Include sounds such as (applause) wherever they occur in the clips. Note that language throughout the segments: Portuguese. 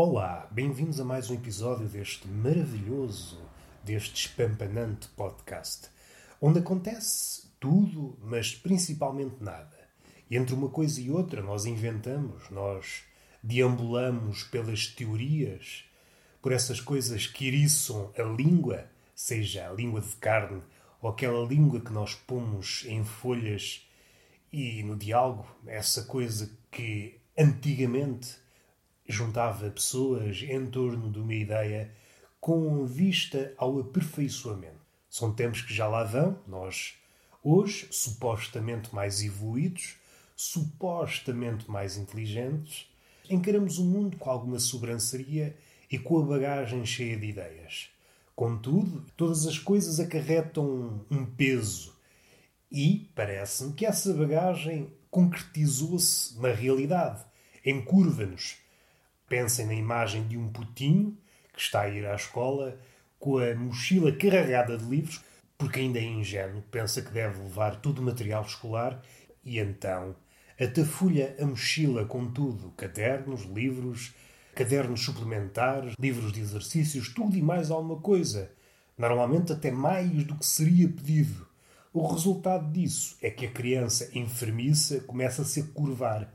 Olá, bem-vindos a mais um episódio deste maravilhoso, deste espampanante podcast, onde acontece tudo, mas principalmente nada. E entre uma coisa e outra nós inventamos, nós deambulamos pelas teorias, por essas coisas que iriçam a língua, seja a língua de carne ou aquela língua que nós pomos em folhas e no diálogo, essa coisa que antigamente juntava pessoas em torno de uma ideia com vista ao aperfeiçoamento. São tempos que já lá vão, nós, hoje, supostamente mais evoluídos, supostamente mais inteligentes, encaramos o mundo com alguma sobranceria e com a bagagem cheia de ideias. Contudo, todas as coisas acarretam um peso e parece-me que essa bagagem concretizou-se na realidade, encurva-nos. Pensem na imagem de um putinho que está a ir à escola com a mochila carregada de livros, porque ainda é ingênuo, pensa que deve levar todo o material escolar e então atafulha a mochila com tudo: cadernos, livros, cadernos suplementares, livros de exercícios, tudo e mais alguma coisa. Normalmente até mais do que seria pedido. O resultado disso é que a criança enfermiça começa a se curvar.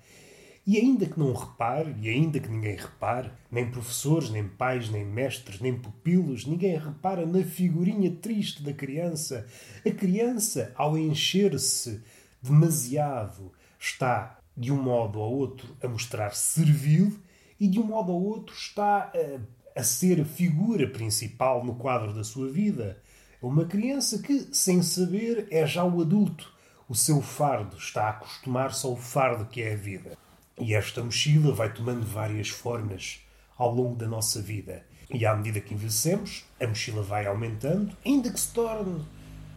E ainda que não repare, e ainda que ninguém repare, nem professores, nem pais, nem mestres, nem pupilos, ninguém repara na figurinha triste da criança. A criança, ao encher-se demasiado, está, de um modo ou outro, a mostrar servil e, de um modo ou outro, está a, a ser a figura principal no quadro da sua vida. É uma criança que, sem saber, é já o adulto. O seu fardo está a acostumar-se ao fardo que é a vida. E esta mochila vai tomando várias formas ao longo da nossa vida. E à medida que envelhecemos, a mochila vai aumentando, ainda que se torne,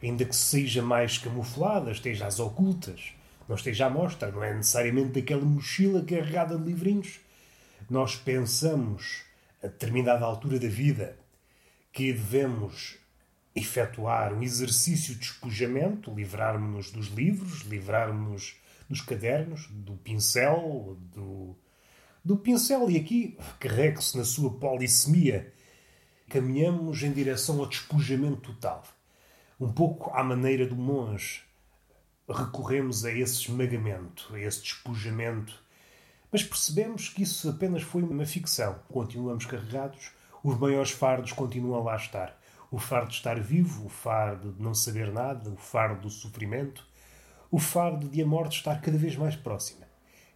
ainda que seja mais camuflada, esteja às ocultas não esteja à mostra, não é necessariamente daquela mochila carregada de livrinhos. Nós pensamos, a determinada altura da vida, que devemos efetuar um exercício de despojamento, livrarmos-nos dos livros, livrarmos-nos dos cadernos, do pincel, do, do pincel, e aqui carregue-se na sua polissemia. Caminhamos em direção ao despojamento total. Um pouco à maneira do monge recorremos a esse esmagamento, a esse despojamento. Mas percebemos que isso apenas foi uma ficção. Continuamos carregados, os maiores fardos continuam a lá estar. O fardo de estar vivo, o fardo de não saber nada, o fardo do sofrimento, o fardo de a morte estar cada vez mais próxima.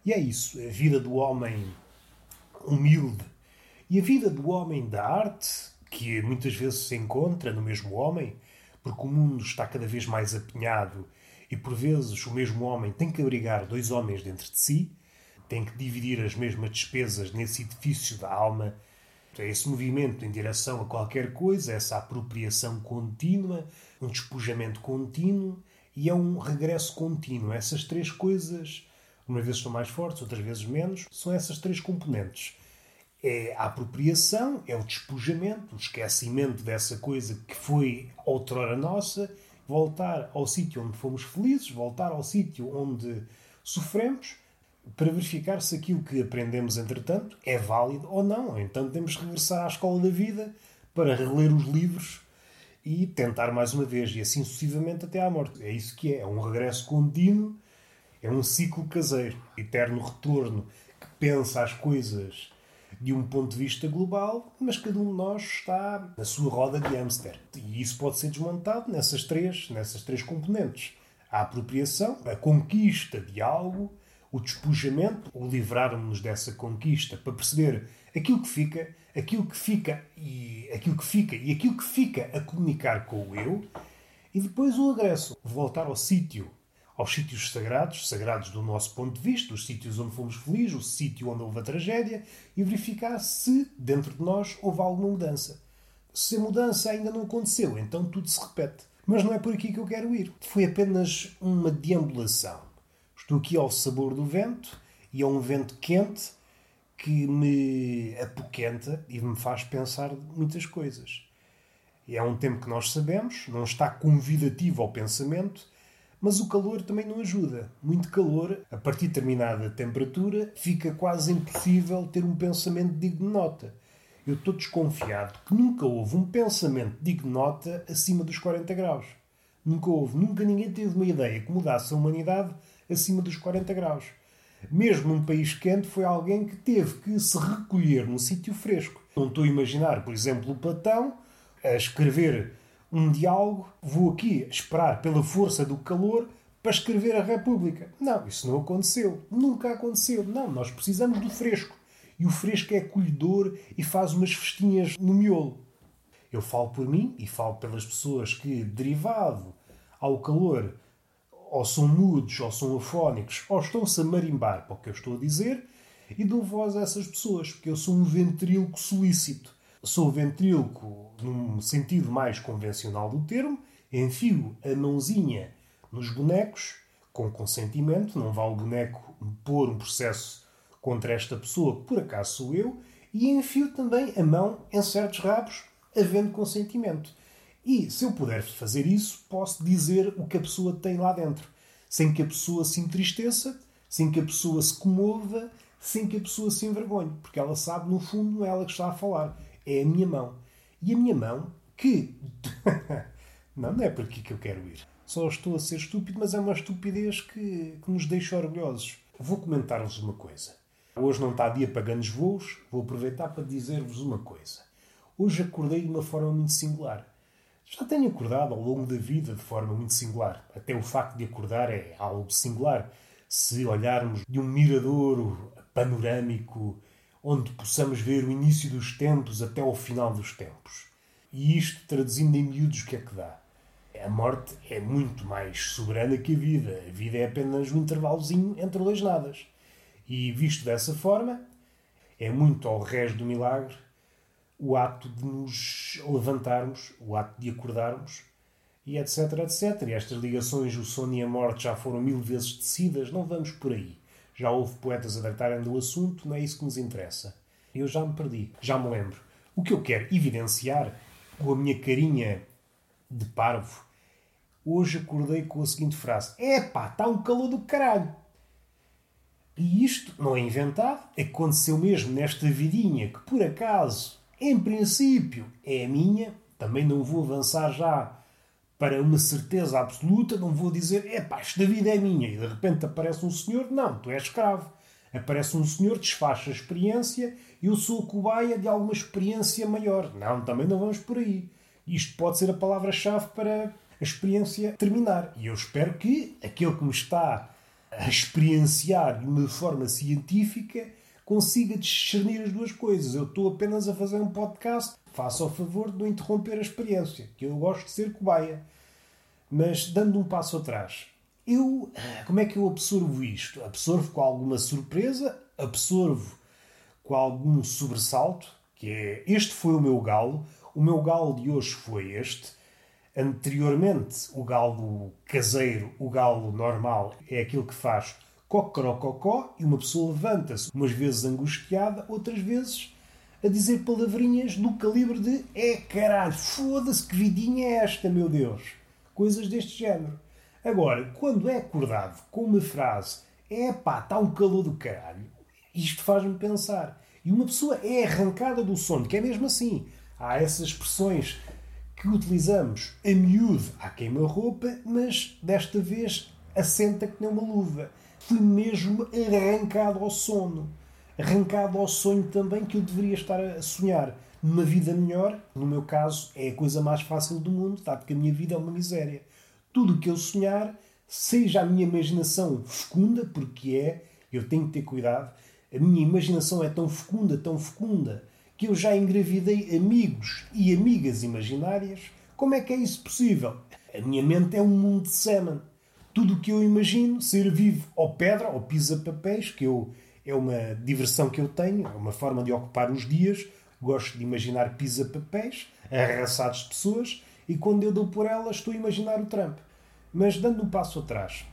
E é isso, a vida do homem humilde e a vida do homem da arte, que muitas vezes se encontra no mesmo homem, porque o mundo está cada vez mais apinhado e por vezes o mesmo homem tem que abrigar dois homens dentro de si, tem que dividir as mesmas despesas nesse edifício da alma. É esse movimento em direção a qualquer coisa, essa apropriação contínua, um despojamento contínuo e é um regresso contínuo. Essas três coisas, uma vez estão mais fortes, outras vezes menos, são essas três componentes. É a apropriação, é o despojamento, o esquecimento dessa coisa que foi outrora nossa voltar ao sítio onde fomos felizes, voltar ao sítio onde sofremos, para verificar se aquilo que aprendemos, entretanto, é válido ou não. Então temos que regressar à escola da vida para reler os livros e tentar mais uma vez, e assim sucessivamente até à morte. É isso que é. É um regresso contínuo, é um ciclo caseiro, eterno retorno que pensa as coisas de um ponto de vista global, mas cada um de nós está na sua roda de hamster. E isso pode ser desmontado nessas três, nessas três componentes. A apropriação, a conquista de algo, o despojamento, o livrarmos dessa conquista para perceber aquilo que fica, aquilo que fica e aquilo que fica e aquilo que fica a comunicar com o eu, e depois o regresso, voltar ao sítio aos sítios sagrados, sagrados do nosso ponto de vista, os sítios onde fomos felizes, o sítio onde houve a tragédia, e verificar se dentro de nós houve alguma mudança. Se a mudança ainda não aconteceu, então tudo se repete. Mas não é por aqui que eu quero ir. Foi apenas uma deambulação. Estou aqui ao sabor do vento e é um vento quente que me apoquenta e me faz pensar muitas coisas. E é um tempo que nós sabemos, não está convidativo ao pensamento, Mas o calor também não ajuda. Muito calor, a partir de determinada temperatura, fica quase impossível ter um pensamento digno de nota. Eu estou desconfiado que nunca houve um pensamento digno de nota acima dos 40 graus. Nunca houve. Nunca ninguém teve uma ideia que mudasse a humanidade acima dos 40 graus. Mesmo num país quente, foi alguém que teve que se recolher num sítio fresco. Não estou a imaginar, por exemplo, o Platão a escrever um diálogo, vou aqui esperar pela força do calor para escrever a República. Não, isso não aconteceu. Nunca aconteceu. Não, nós precisamos do fresco. E o fresco é acolhedor e faz umas festinhas no miolo. Eu falo por mim e falo pelas pessoas que, derivado ao calor, ou são mudos, ou são afónicos, ou estão-se a marimbar para o que eu estou a dizer, e dou voz a essas pessoas, porque eu sou um ventríloco solícito. Sou ventríloco num sentido mais convencional do termo, enfio a mãozinha nos bonecos, com consentimento, não vá o boneco pôr um processo contra esta pessoa, que por acaso sou eu, e enfio também a mão em certos rabos, havendo consentimento. E se eu puder fazer isso, posso dizer o que a pessoa tem lá dentro, sem que a pessoa se entristeça, sem que a pessoa se comova, sem que a pessoa se envergonhe, porque ela sabe, no fundo, não é ela que está a falar, é a minha mão. E a minha mão, que. (laughs) não, não é por aqui que eu quero ir. Só estou a ser estúpido, mas é uma estupidez que, que nos deixa orgulhosos. Vou comentar-vos uma coisa. Hoje não está dia para grandes voos, vou aproveitar para dizer-vos uma coisa. Hoje acordei de uma forma muito singular. Já tenho acordado ao longo da vida de forma muito singular. Até o facto de acordar é algo singular. Se olharmos de um miradouro panorâmico onde possamos ver o início dos tempos até ao final dos tempos. E isto, traduzindo em miúdos, o que é que dá? A morte é muito mais soberana que a vida. A vida é apenas um intervalozinho entre dois nadas. E visto dessa forma, é muito ao resto do milagre o ato de nos levantarmos, o ato de acordarmos, e etc, etc. E estas ligações, o sono e a morte, já foram mil vezes tecidas, não vamos por aí. Já houve poetas a tratarem do assunto, não é isso que nos interessa. Eu já me perdi, já me lembro. O que eu quero evidenciar com a minha carinha de parvo, hoje acordei com a seguinte frase: Epá, está um calor do caralho. E isto não é inventado, aconteceu mesmo nesta vidinha que por acaso em princípio, é a minha. Também não vou avançar já para uma certeza absoluta. Não vou dizer, é pá, esta vida é minha. E de repente aparece um senhor. Não, tu és escravo. Aparece um senhor, desfaz a experiência. Eu sou cobaia de alguma experiência maior. Não, também não vamos por aí. Isto pode ser a palavra-chave para a experiência terminar. E eu espero que aquele que me está a experienciar de uma forma científica consiga discernir as duas coisas. Eu estou apenas a fazer um podcast, faça o favor de não interromper a experiência, que eu gosto de ser cobaia. Mas dando um passo atrás, eu como é que eu absorvo isto? Absorvo com alguma surpresa, absorvo com algum sobressalto, que é este foi o meu galo, o meu galo de hoje foi este. Anteriormente, o galo caseiro, o galo normal, é aquilo que faz cocorococó e uma pessoa levanta-se, umas vezes angustiada, outras vezes a dizer palavrinhas do calibre de é caralho, foda-se que vidinha é esta, meu Deus. Coisas deste género. Agora, quando é acordado com uma frase é pá, está um calor do caralho, isto faz-me pensar. E uma pessoa é arrancada do sono, que é mesmo assim. Há essas expressões que utilizamos a miúdo à queima-roupa, mas desta vez assenta que nem uma luva fui mesmo arrancado ao sono. Arrancado ao sonho também que eu deveria estar a sonhar. Numa vida melhor, no meu caso, é a coisa mais fácil do mundo, tá? porque a minha vida é uma miséria. Tudo o que eu sonhar, seja a minha imaginação fecunda, porque é, eu tenho que ter cuidado, a minha imaginação é tão fecunda, tão fecunda, que eu já engravidei amigos e amigas imaginárias. Como é que é isso possível? A minha mente é um mundo de semen tudo o que eu imagino, ser vivo ou pedra ou pisa-papéis, que eu, é uma diversão que eu tenho, é uma forma de ocupar os dias. Gosto de imaginar pisa-papéis, arrasados de pessoas, e quando eu dou por elas, estou a imaginar o Trump. Mas dando um passo atrás,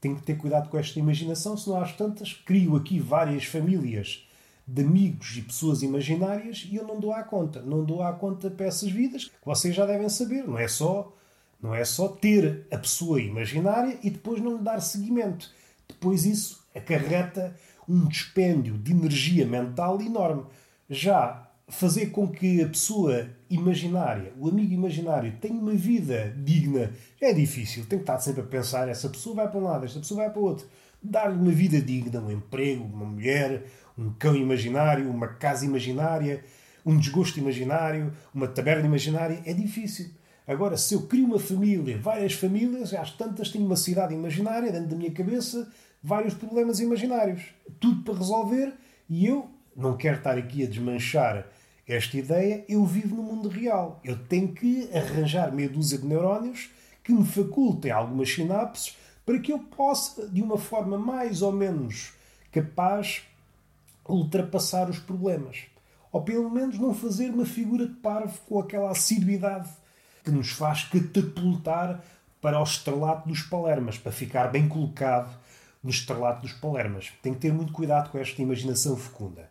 tenho que ter cuidado com esta imaginação, senão às tantas crio aqui várias famílias de amigos e pessoas imaginárias e eu não dou à conta. Não dou à conta para essas vidas, que vocês já devem saber, não é só Não é só ter a pessoa imaginária e depois não lhe dar seguimento. Depois isso acarreta um dispêndio de energia mental enorme. Já fazer com que a pessoa imaginária, o amigo imaginário, tenha uma vida digna é difícil. Tem que estar sempre a pensar: essa pessoa vai para um lado, esta pessoa vai para o outro. Dar-lhe uma vida digna, um emprego, uma mulher, um cão imaginário, uma casa imaginária, um desgosto imaginário, uma taberna imaginária, é difícil. Agora, se eu crio uma família, várias famílias, às tantas tenho uma cidade imaginária dentro da minha cabeça, vários problemas imaginários. Tudo para resolver e eu não quero estar aqui a desmanchar esta ideia. Eu vivo no mundo real. Eu tenho que arranjar meia dúzia de neurónios que me facultem algumas sinapses para que eu possa, de uma forma mais ou menos capaz, ultrapassar os problemas. Ou pelo menos não fazer uma figura de parvo com aquela assiduidade que nos faz catapultar para o estrelato dos Palermas, para ficar bem colocado no estrelato dos Palermas. Tem que ter muito cuidado com esta imaginação fecunda.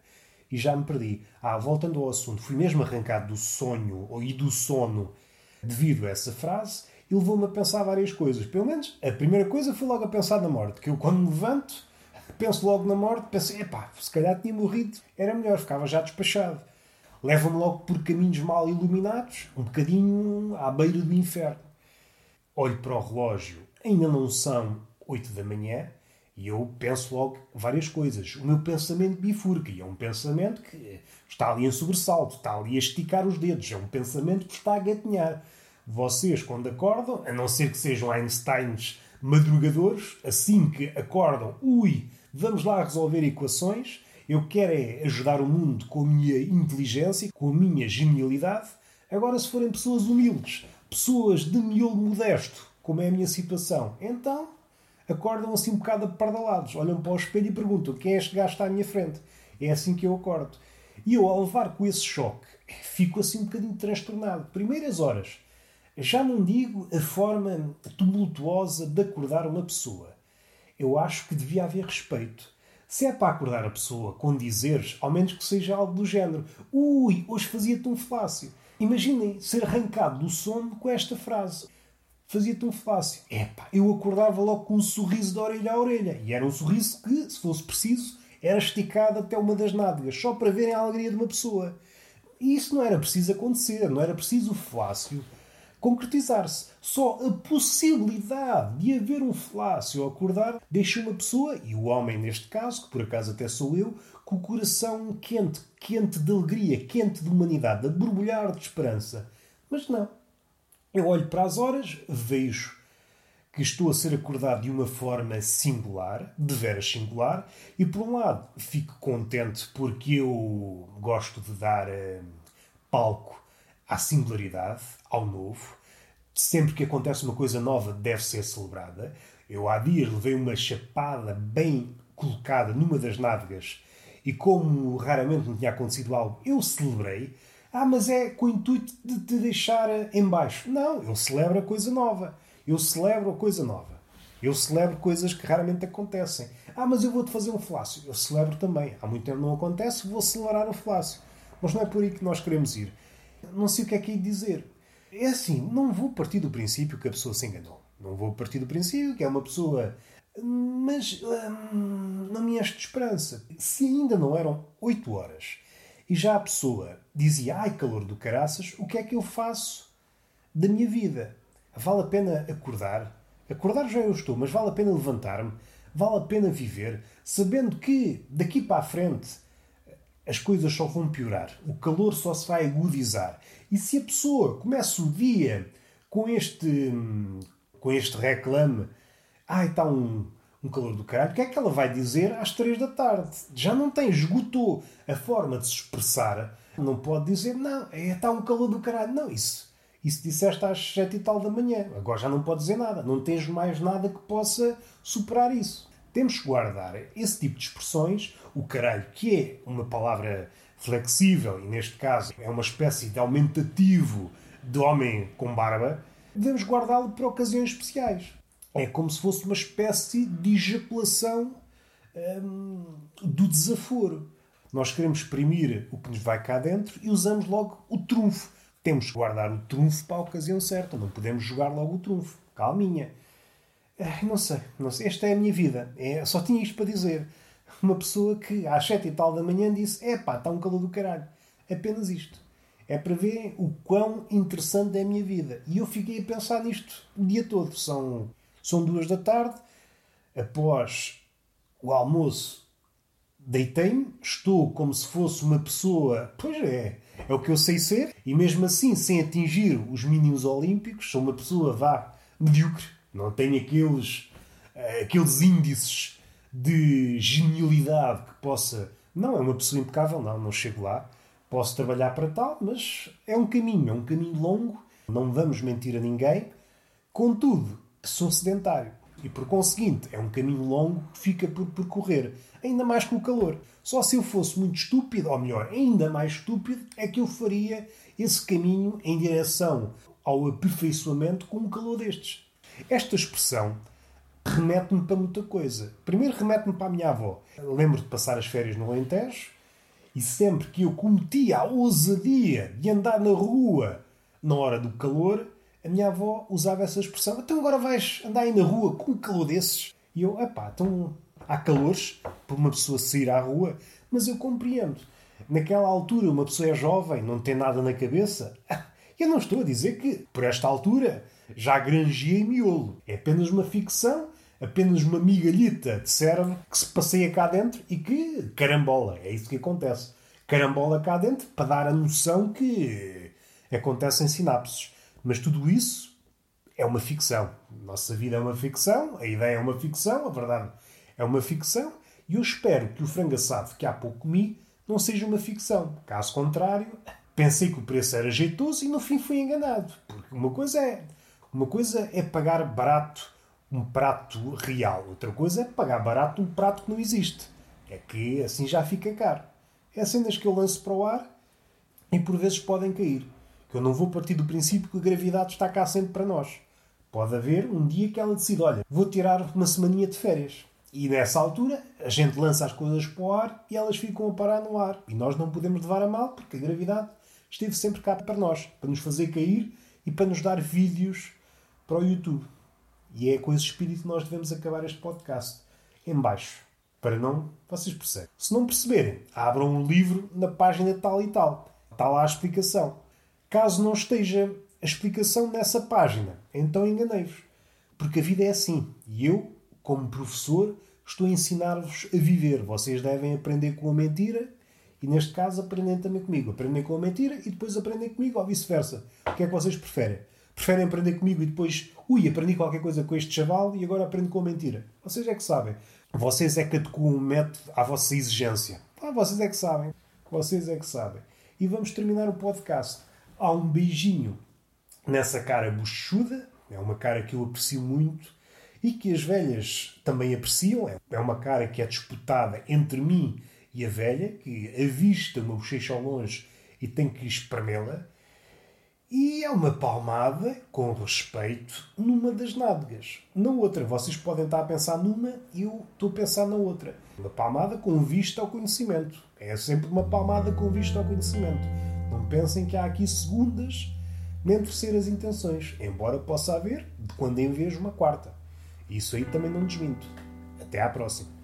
E já me perdi. Ah, voltando ao assunto, fui mesmo arrancado do sonho e do sono devido a essa frase e levou-me a pensar várias coisas. Pelo menos a primeira coisa foi logo a pensar na morte, que eu quando me levanto penso logo na morte, penso, epá, se calhar tinha morrido, era melhor, ficava já despachado. Leva-me logo por caminhos mal iluminados, um bocadinho à beira do inferno. Olho para o relógio, ainda não são oito da manhã, e eu penso logo várias coisas. O meu pensamento bifurca, e é um pensamento que está ali em sobressalto, está ali a esticar os dedos, é um pensamento que está a gatinhar. Vocês, quando acordam, a não ser que sejam Einsteins madrugadores, assim que acordam, ui, vamos lá resolver equações, eu quero é ajudar o mundo com a minha inteligência, com a minha genialidade. Agora, se forem pessoas humildes, pessoas de miolo modesto, como é a minha situação, então acordam assim um bocado apardalados, olham para o espelho e perguntam quem é este gajo que está à minha frente. É assim que eu acordo. E eu, ao levar com esse choque, fico assim um bocadinho transtornado. Primeiras horas, já não digo a forma tumultuosa de acordar uma pessoa. Eu acho que devia haver respeito. Se é para acordar a pessoa com dizeres, ao menos que seja algo do género: Ui, hoje fazia-te um flácio. Imaginem ser arrancado do sono com esta frase. Fazia-te um flácio. Epá, eu acordava logo com um sorriso de orelha a orelha. E era um sorriso que, se fosse preciso, era esticado até uma das nádegas, só para verem a alegria de uma pessoa. E isso não era preciso acontecer, não era preciso o flácio concretizar-se. Só a possibilidade de haver um flácio acordar deixa uma pessoa, e o homem neste caso, que por acaso até sou eu, com o coração quente, quente de alegria, quente de humanidade, a borbulhar de esperança. Mas não. Eu olho para as horas, vejo que estou a ser acordado de uma forma singular, de veras singular, e por um lado fico contente porque eu gosto de dar uh, palco à singularidade, ao novo. Sempre que acontece uma coisa nova, deve ser celebrada. Eu há dias levei uma chapada bem colocada numa das nádegas e, como raramente me tinha acontecido algo, eu celebrei. Ah, mas é com o intuito de te deixar em baixo. Não, eu celebro a coisa nova. Eu celebro a coisa nova. Eu celebro coisas que raramente acontecem. Ah, mas eu vou-te fazer um flácio. Eu celebro também. Há muito tempo não acontece, vou celebrar o flácio. Mas não é por aí que nós queremos ir não sei o que é que é dizer. É assim, não vou partir do princípio que a pessoa se enganou. Não vou partir do princípio que é uma pessoa. Mas hum, não me enche de esperança. Se ainda não eram 8 horas e já a pessoa dizia ai calor do caraças, o que é que eu faço da minha vida? Vale a pena acordar? Acordar já eu estou, mas vale a pena levantar-me? Vale a pena viver, sabendo que daqui para a frente as coisas só vão piorar. O calor só se vai agudizar. E se a pessoa começa o dia com este, com este reclame, ai, está um, um calor do caralho, o que é que ela vai dizer às três da tarde? Já não tem, esgotou a forma de se expressar. Não pode dizer, não, é, está um calor do caralho. Não, isso. Isso disseste às sete e tal da manhã. Agora já não pode dizer nada. Não tens mais nada que possa superar isso. Temos que guardar esse tipo de expressões, o caralho, que é uma palavra flexível e, neste caso, é uma espécie de aumentativo de homem com barba, devemos guardá-lo para ocasiões especiais. É como se fosse uma espécie de ejaculação hum, do desaforo. Nós queremos exprimir o que nos vai cá dentro e usamos logo o trunfo. Temos que guardar o trunfo para a ocasião certa. Não podemos jogar logo o trunfo. Calminha. Não sei, não sei. Esta é a minha vida. É, só tinha isto para dizer. Uma pessoa que às sete e tal da manhã disse: É pá, está um calor do caralho. Apenas isto. É para ver o quão interessante é a minha vida. E eu fiquei a pensar nisto o dia todo. São, são duas da tarde. Após o almoço, deitei-me. Estou como se fosse uma pessoa. Pois é, é o que eu sei ser. E mesmo assim, sem atingir os mínimos olímpicos, sou uma pessoa, vá, medíocre. Não tenho aqueles, eh, aqueles índices de genialidade que possa. Não, é uma pessoa impecável, não, não chego lá. Posso trabalhar para tal, mas é um caminho, é um caminho longo, não vamos mentir a ninguém. Contudo, sou sedentário e, por conseguinte, é um caminho longo que fica por percorrer, ainda mais com o calor. Só se eu fosse muito estúpido, ou melhor, ainda mais estúpido, é que eu faria esse caminho em direção ao aperfeiçoamento com um calor destes. Esta expressão remete-me para muita coisa. Primeiro remete-me para a minha avó. Lembro de passar as férias no Alentejo e sempre que eu cometia a ousadia de andar na rua na hora do calor, a minha avó usava essa expressão. Então agora vais andar aí na rua com calor desses? E eu, epá, então há calores por uma pessoa sair à rua, mas eu compreendo. Naquela altura, uma pessoa é jovem, não tem nada na cabeça. (laughs) Eu não estou a dizer que, por esta altura, já granjeei miolo. É apenas uma ficção, apenas uma migalhita de cérebro que se passeia cá dentro e que carambola. É isso que acontece. Carambola cá dentro para dar a noção que acontecem sinapses. Mas tudo isso é uma ficção. Nossa vida é uma ficção, a ideia é uma ficção, a verdade é uma ficção. E eu espero que o frango assado que há pouco comi não seja uma ficção. Caso contrário, pensei que o preço era jeitoso e no fim fui enganado. Porque uma coisa é uma coisa é pagar barato um prato real, outra coisa é pagar barato um prato que não existe. É que assim já fica caro. É cenas que eu lanço para o ar e por vezes podem cair. Que eu não vou partir do princípio que a gravidade está cá sempre para nós. Pode haver um dia que ela decide: olha, vou tirar uma semaninha de férias. E nessa altura a gente lança as coisas para o ar e elas ficam a parar no ar. E nós não podemos levar a mal porque a gravidade esteve sempre cá para nós, para nos fazer cair e para nos dar vídeos para o YouTube. E é com esse espírito que nós devemos acabar este podcast. Em baixo. Para não... Vocês percebem. Se não perceberem, abram um livro na página tal e tal. Está lá a explicação. Caso não esteja a explicação nessa página, então enganei-vos. Porque a vida é assim. E eu, como professor, estou a ensinar-vos a viver. Vocês devem aprender com a mentira e, neste caso, aprendem também comigo. Aprendem com a mentira e depois aprendem comigo ou vice-versa. O que é que vocês preferem? Preferem aprender comigo e depois, ui, aprendi qualquer coisa com este chaval e agora aprendo com a mentira. Vocês é que sabem. Vocês é que adequam o método à vossa exigência. Ah, vocês é que sabem. Vocês é que sabem. E vamos terminar o podcast. Há um beijinho nessa cara bochuda. É uma cara que eu aprecio muito e que as velhas também apreciam. É uma cara que é disputada entre mim e a velha, que avista uma bochecha ao longe e tem que espremê-la. E é uma palmada, com respeito, numa das nádegas. Na outra, vocês podem estar a pensar numa e eu estou a pensar na outra. Uma palmada com vista ao conhecimento. É sempre uma palmada com vista ao conhecimento. Não pensem que há aqui segundas nem terceiras intenções, embora possa haver de quando em vez uma quarta. Isso aí também não desminto. Até à próxima.